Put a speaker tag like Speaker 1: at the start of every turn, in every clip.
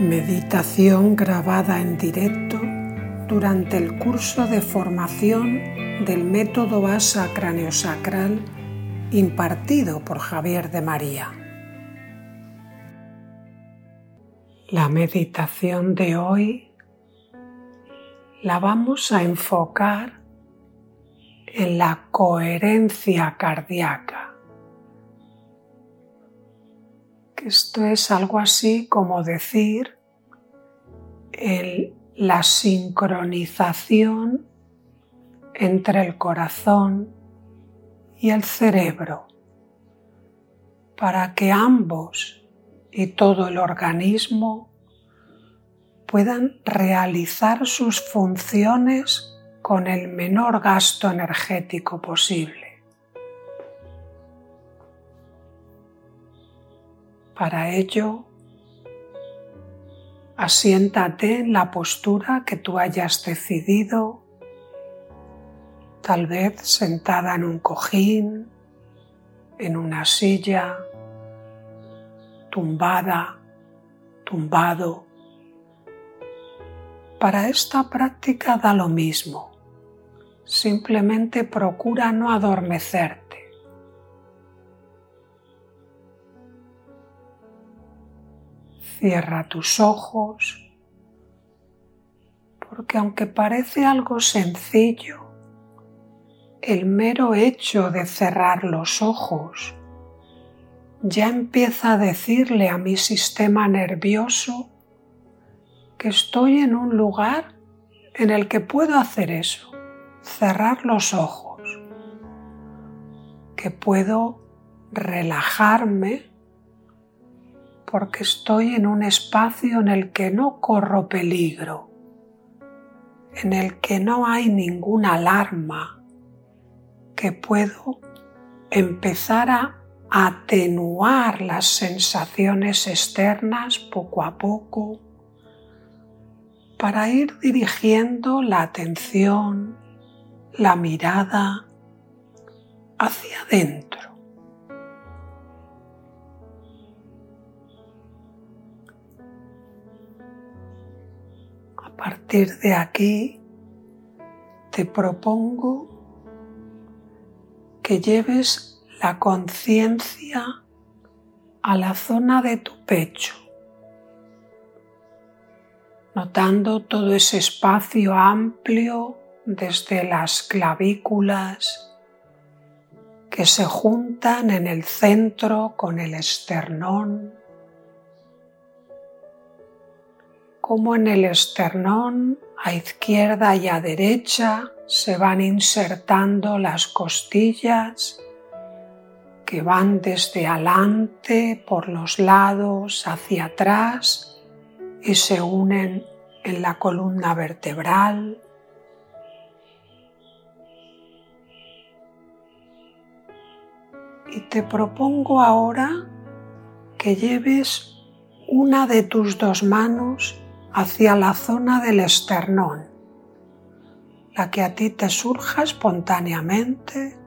Speaker 1: Meditación grabada en directo durante el curso de formación del método ASA craneosacral impartido por Javier de María. La meditación de hoy la vamos a enfocar en la coherencia cardíaca. Esto es algo así como decir el, la sincronización entre el corazón y el cerebro para que ambos y todo el organismo puedan realizar sus funciones con el menor gasto energético posible. Para ello, asiéntate en la postura que tú hayas decidido, tal vez sentada en un cojín, en una silla, tumbada, tumbado. Para esta práctica da lo mismo. Simplemente procura no adormecerte. Cierra tus ojos, porque aunque parece algo sencillo, el mero hecho de cerrar los ojos ya empieza a decirle a mi sistema nervioso que estoy en un lugar en el que puedo hacer eso cerrar los ojos, que puedo relajarme porque estoy en un espacio en el que no corro peligro, en el que no hay ninguna alarma, que puedo empezar a atenuar las sensaciones externas poco a poco para ir dirigiendo la atención la mirada hacia adentro. Partir de aquí te propongo que lleves la conciencia a la zona de tu pecho, notando todo ese espacio amplio desde las clavículas que se juntan en el centro con el esternón, como en el esternón a izquierda y a derecha se van insertando las costillas que van desde adelante por los lados hacia atrás y se unen en la columna vertebral. y te propongo ahora que lleves una de tus dos manos hacia la zona del esternón, la que a ti te surja espontáneamente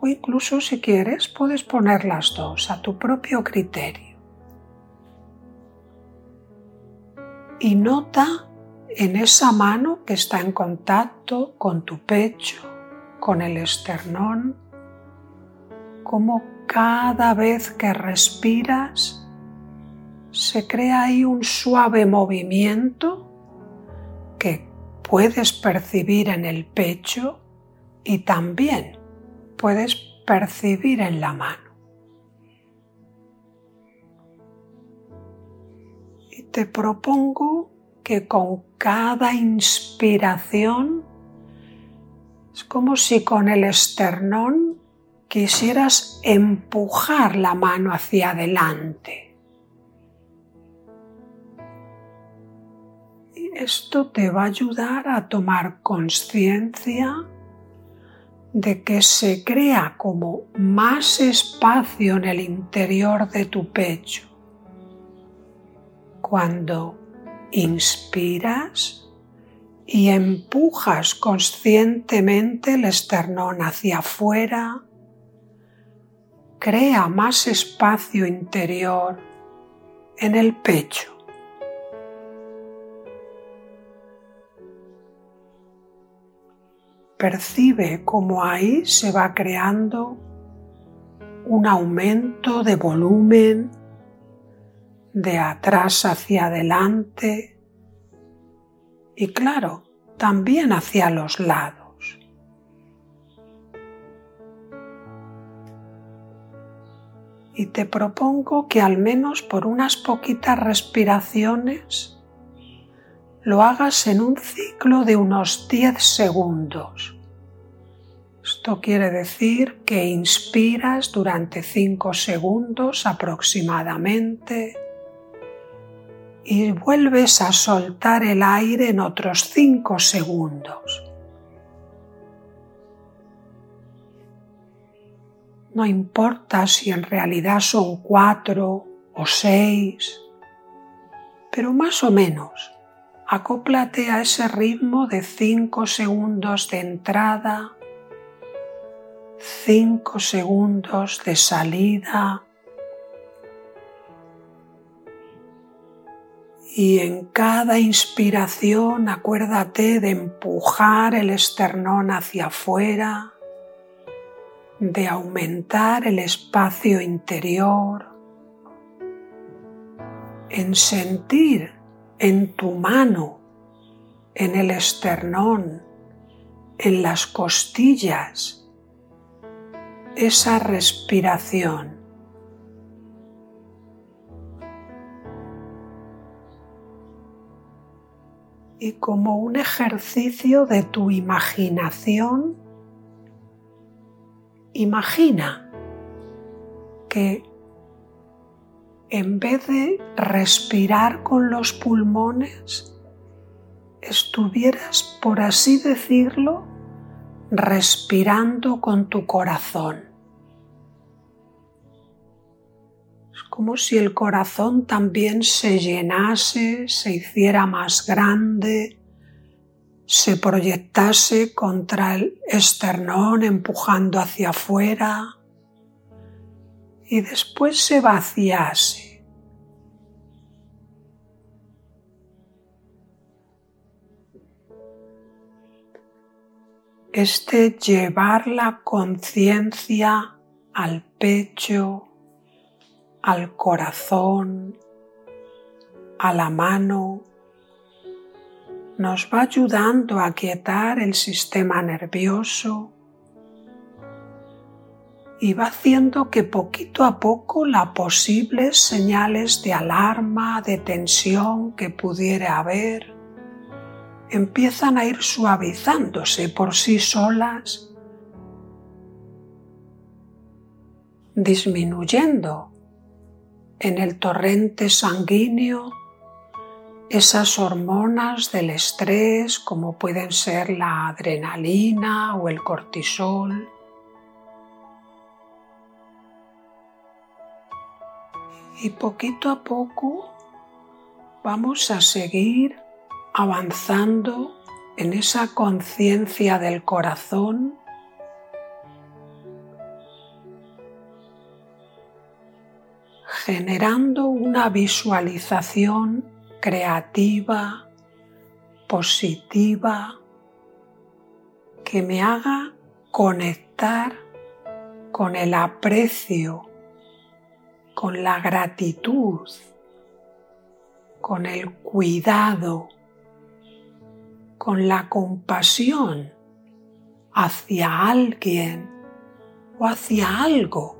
Speaker 1: o incluso si quieres puedes poner las dos a tu propio criterio. Y nota en esa mano que está en contacto con tu pecho, con el esternón, como cada vez que respiras se crea ahí un suave movimiento que puedes percibir en el pecho y también puedes percibir en la mano. Y te propongo que con cada inspiración es como si con el esternón quisieras empujar la mano hacia adelante. Esto te va a ayudar a tomar conciencia de que se crea como más espacio en el interior de tu pecho. Cuando inspiras y empujas conscientemente el esternón hacia afuera, crea más espacio interior en el pecho. Percibe cómo ahí se va creando un aumento de volumen de atrás hacia adelante y claro, también hacia los lados. Y te propongo que al menos por unas poquitas respiraciones lo hagas en un ciclo de unos 10 segundos. Esto quiere decir que inspiras durante 5 segundos aproximadamente y vuelves a soltar el aire en otros 5 segundos. No importa si en realidad son 4 o 6, pero más o menos acóplate a ese ritmo de 5 segundos de entrada, 5 segundos de salida y en cada inspiración acuérdate de empujar el esternón hacia afuera, de aumentar el espacio interior, en sentir en tu mano, en el esternón, en las costillas, esa respiración. Y como un ejercicio de tu imaginación, imagina que en vez de respirar con los pulmones, estuvieras, por así decirlo, respirando con tu corazón. Es como si el corazón también se llenase, se hiciera más grande, se proyectase contra el esternón empujando hacia afuera y después se vaciase. Este llevar la conciencia al pecho, al corazón, a la mano, nos va ayudando a quietar el sistema nervioso y va haciendo que poquito a poco las posibles señales de alarma, de tensión que pudiera haber, empiezan a ir suavizándose por sí solas, disminuyendo en el torrente sanguíneo esas hormonas del estrés como pueden ser la adrenalina o el cortisol y poquito a poco vamos a seguir avanzando en esa conciencia del corazón. Generando una visualización creativa, positiva, que me haga conectar con el aprecio con la gratitud, con el cuidado, con la compasión hacia alguien o hacia algo.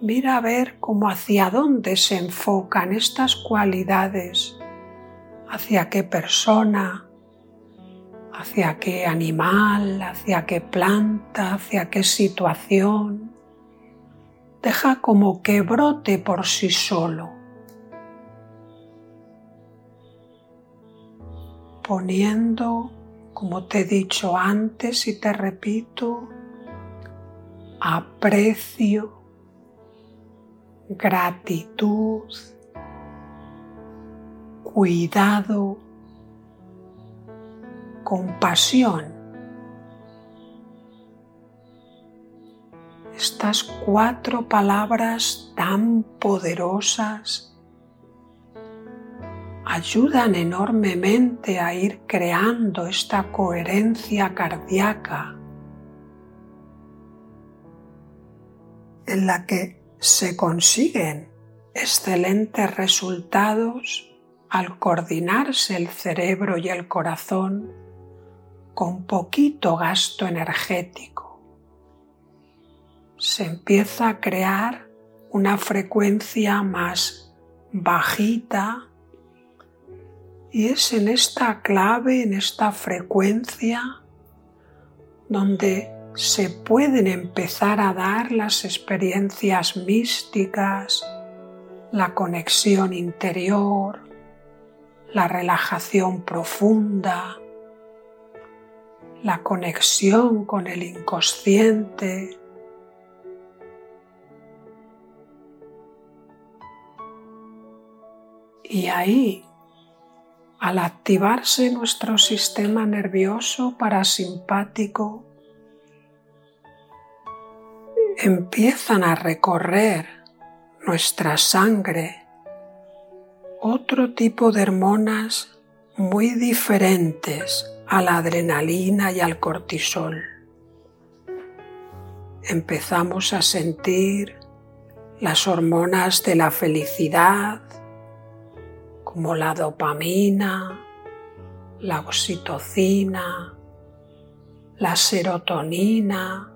Speaker 1: Mira a ver cómo hacia dónde se enfocan estas cualidades, hacia qué persona, hacia qué animal, hacia qué planta, hacia qué situación deja como que brote por sí solo, poniendo, como te he dicho antes y te repito, aprecio, gratitud, cuidado, compasión estas cuatro palabras tan poderosas ayudan enormemente a ir creando esta coherencia cardíaca en la que se consiguen excelentes resultados al coordinarse el cerebro y el corazón con poquito gasto energético. Se empieza a crear una frecuencia más bajita y es en esta clave, en esta frecuencia, donde se pueden empezar a dar las experiencias místicas, la conexión interior, la relajación profunda, la conexión con el inconsciente. Y ahí al activarse nuestro sistema nervioso parasimpático, empiezan a recorrer nuestra sangre otro tipo de hormonas muy diferentes a la adrenalina y al cortisol. Empezamos a sentir las hormonas de la felicidad, como la dopamina, la oxitocina, la serotonina,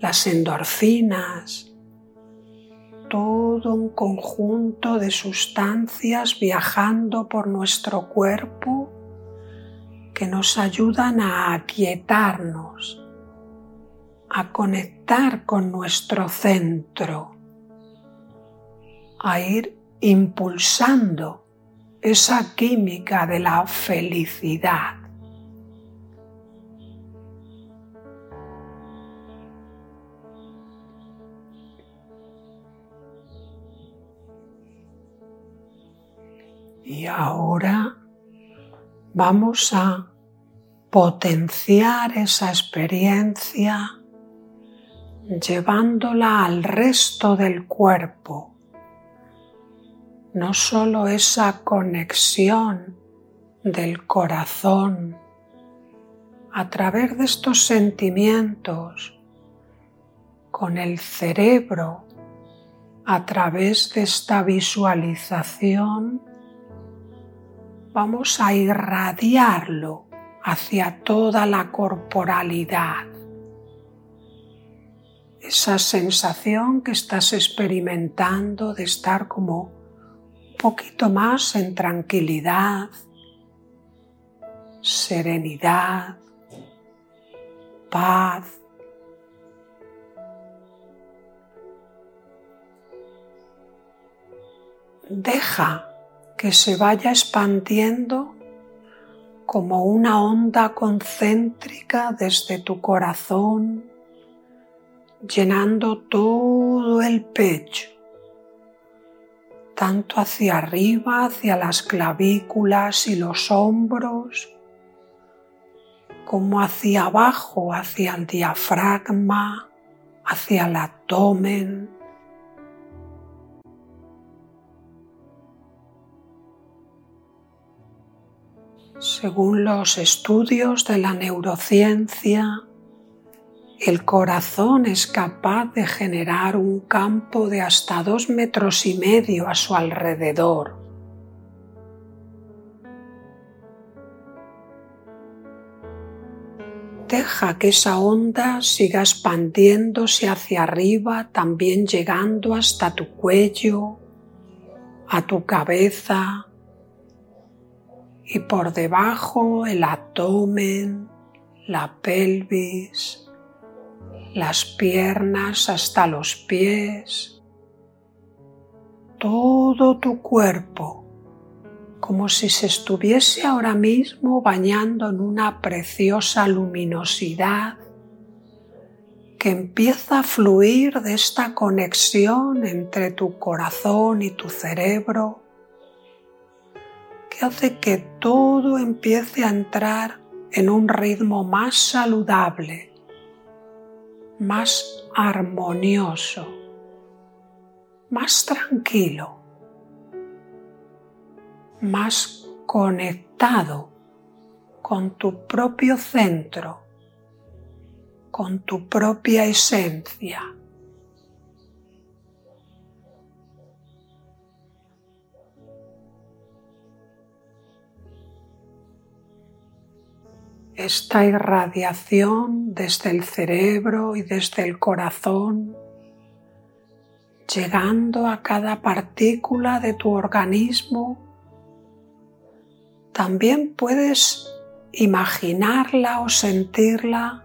Speaker 1: las endorfinas, todo un conjunto de sustancias viajando por nuestro cuerpo que nos ayudan a aquietarnos, a conectar con nuestro centro, a ir impulsando esa química de la felicidad. Y ahora vamos a potenciar esa experiencia llevándola al resto del cuerpo no solo esa conexión del corazón a través de estos sentimientos con el cerebro, a través de esta visualización, vamos a irradiarlo hacia toda la corporalidad. Esa sensación que estás experimentando de estar como poquito más en tranquilidad, serenidad, paz. Deja que se vaya expandiendo como una onda concéntrica desde tu corazón, llenando todo el pecho tanto hacia arriba, hacia las clavículas y los hombros, como hacia abajo, hacia el diafragma, hacia el abdomen. Según los estudios de la neurociencia, el corazón es capaz de generar un campo de hasta dos metros y medio a su alrededor. Deja que esa onda siga expandiéndose hacia arriba, también llegando hasta tu cuello, a tu cabeza y por debajo el abdomen, la pelvis las piernas hasta los pies, todo tu cuerpo, como si se estuviese ahora mismo bañando en una preciosa luminosidad que empieza a fluir de esta conexión entre tu corazón y tu cerebro, que hace que todo empiece a entrar en un ritmo más saludable más armonioso, más tranquilo. más conectado con tu propio centro, con tu propia esencia. Esta irradiación desde el cerebro y desde el corazón, llegando a cada partícula de tu organismo. También puedes imaginarla o sentirla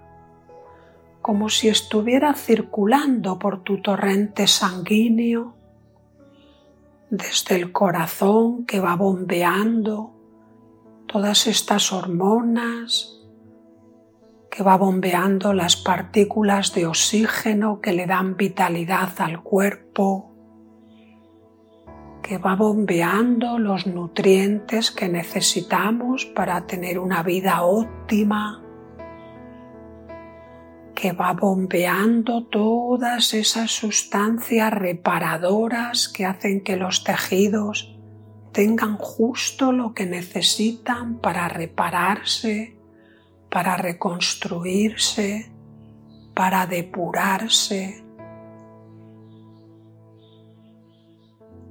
Speaker 1: como si estuviera circulando por tu torrente sanguíneo, desde el corazón que va bombeando todas estas hormonas, que va bombeando las partículas de oxígeno que le dan vitalidad al cuerpo, que va bombeando los nutrientes que necesitamos para tener una vida óptima, que va bombeando todas esas sustancias reparadoras que hacen que los tejidos tengan justo lo que necesitan para repararse para reconstruirse, para depurarse.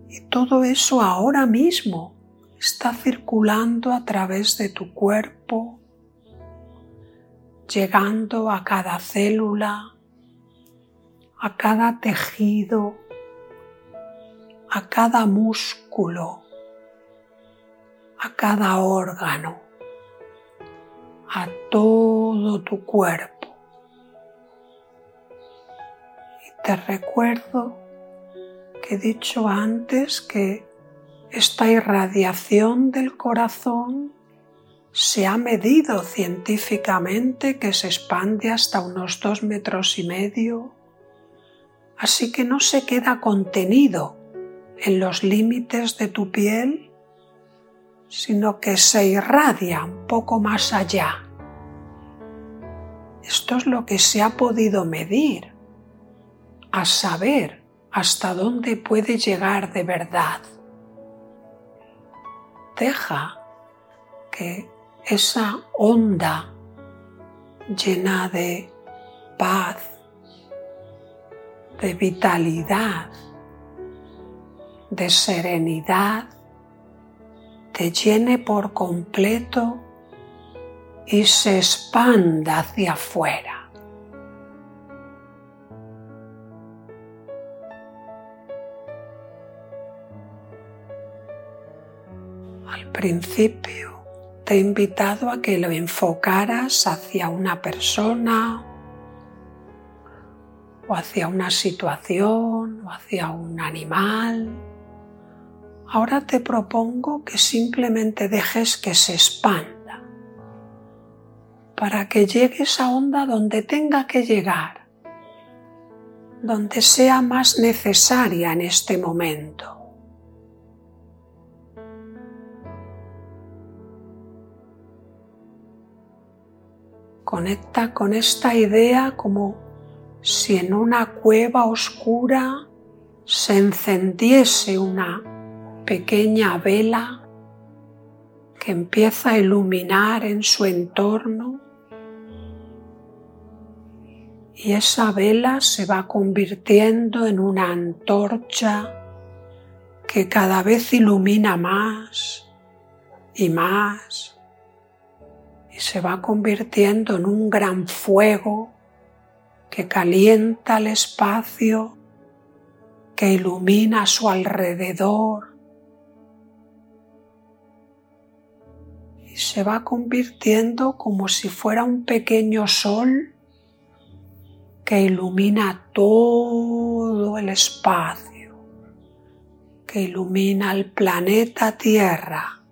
Speaker 1: Y todo eso ahora mismo está circulando a través de tu cuerpo, llegando a cada célula, a cada tejido, a cada músculo, a cada órgano a todo tu cuerpo. Y te recuerdo que he dicho antes que esta irradiación del corazón se ha medido científicamente que se expande hasta unos dos metros y medio, así que no se queda contenido en los límites de tu piel sino que se irradia un poco más allá. Esto es lo que se ha podido medir, a saber hasta dónde puede llegar de verdad. Deja que esa onda llena de paz, de vitalidad, de serenidad, te llene por completo y se expanda hacia afuera. Al principio te he invitado a que lo enfocaras hacia una persona o hacia una situación o hacia un animal Ahora te propongo que simplemente dejes que se expanda para que llegue esa onda donde tenga que llegar, donde sea más necesaria en este momento. Conecta con esta idea como si en una cueva oscura se encendiese una pequeña vela que empieza a iluminar en su entorno. Y esa vela se va convirtiendo en una antorcha que cada vez ilumina más y más. Y se va convirtiendo en un gran fuego que calienta el espacio, que ilumina a su alrededor se va convirtiendo como si fuera un pequeño sol que ilumina todo el espacio, que ilumina el planeta Tierra,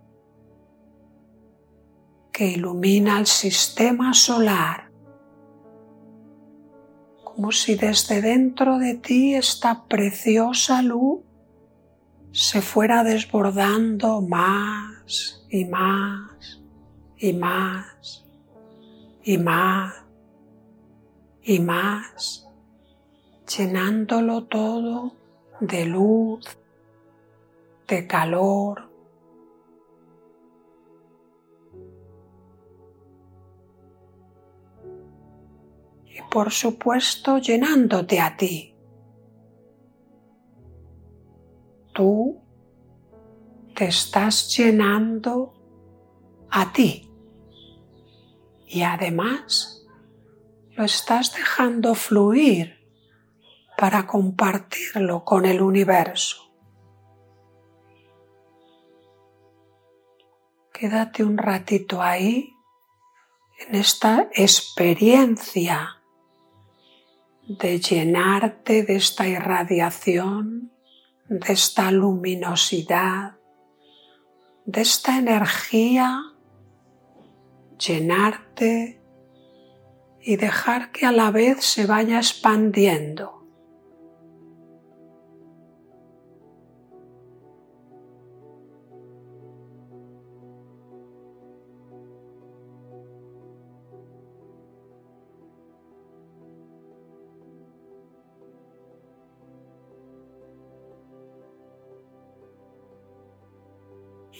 Speaker 1: que ilumina el sistema solar, como si desde dentro de ti esta preciosa luz se fuera desbordando más y más y más y más y más, llenándolo todo de luz, de calor. Y por supuesto llenándote a ti. Te estás llenando a ti y además lo estás dejando fluir para compartirlo con el universo. Quédate un ratito ahí en esta experiencia de llenarte de esta irradiación, de esta luminosidad, de esta energía, llenarte y dejar que a la vez se vaya expandiendo.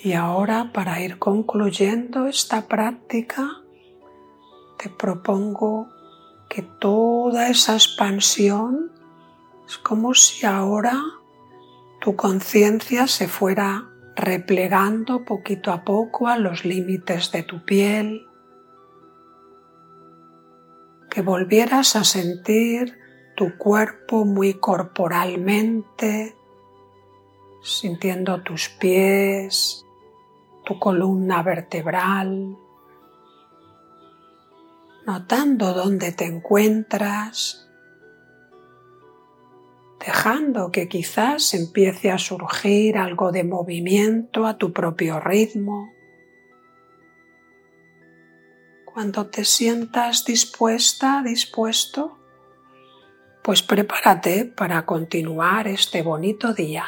Speaker 1: Y ahora para ir concluyendo esta práctica, te propongo que toda esa expansión es como si ahora tu conciencia se fuera replegando poquito a poco a los límites de tu piel, que volvieras a sentir tu cuerpo muy corporalmente, sintiendo tus pies, tu columna vertebral, notando dónde te encuentras, dejando que quizás empiece a surgir algo de movimiento a tu propio ritmo. Cuando te sientas dispuesta, dispuesto, pues prepárate para continuar este bonito día.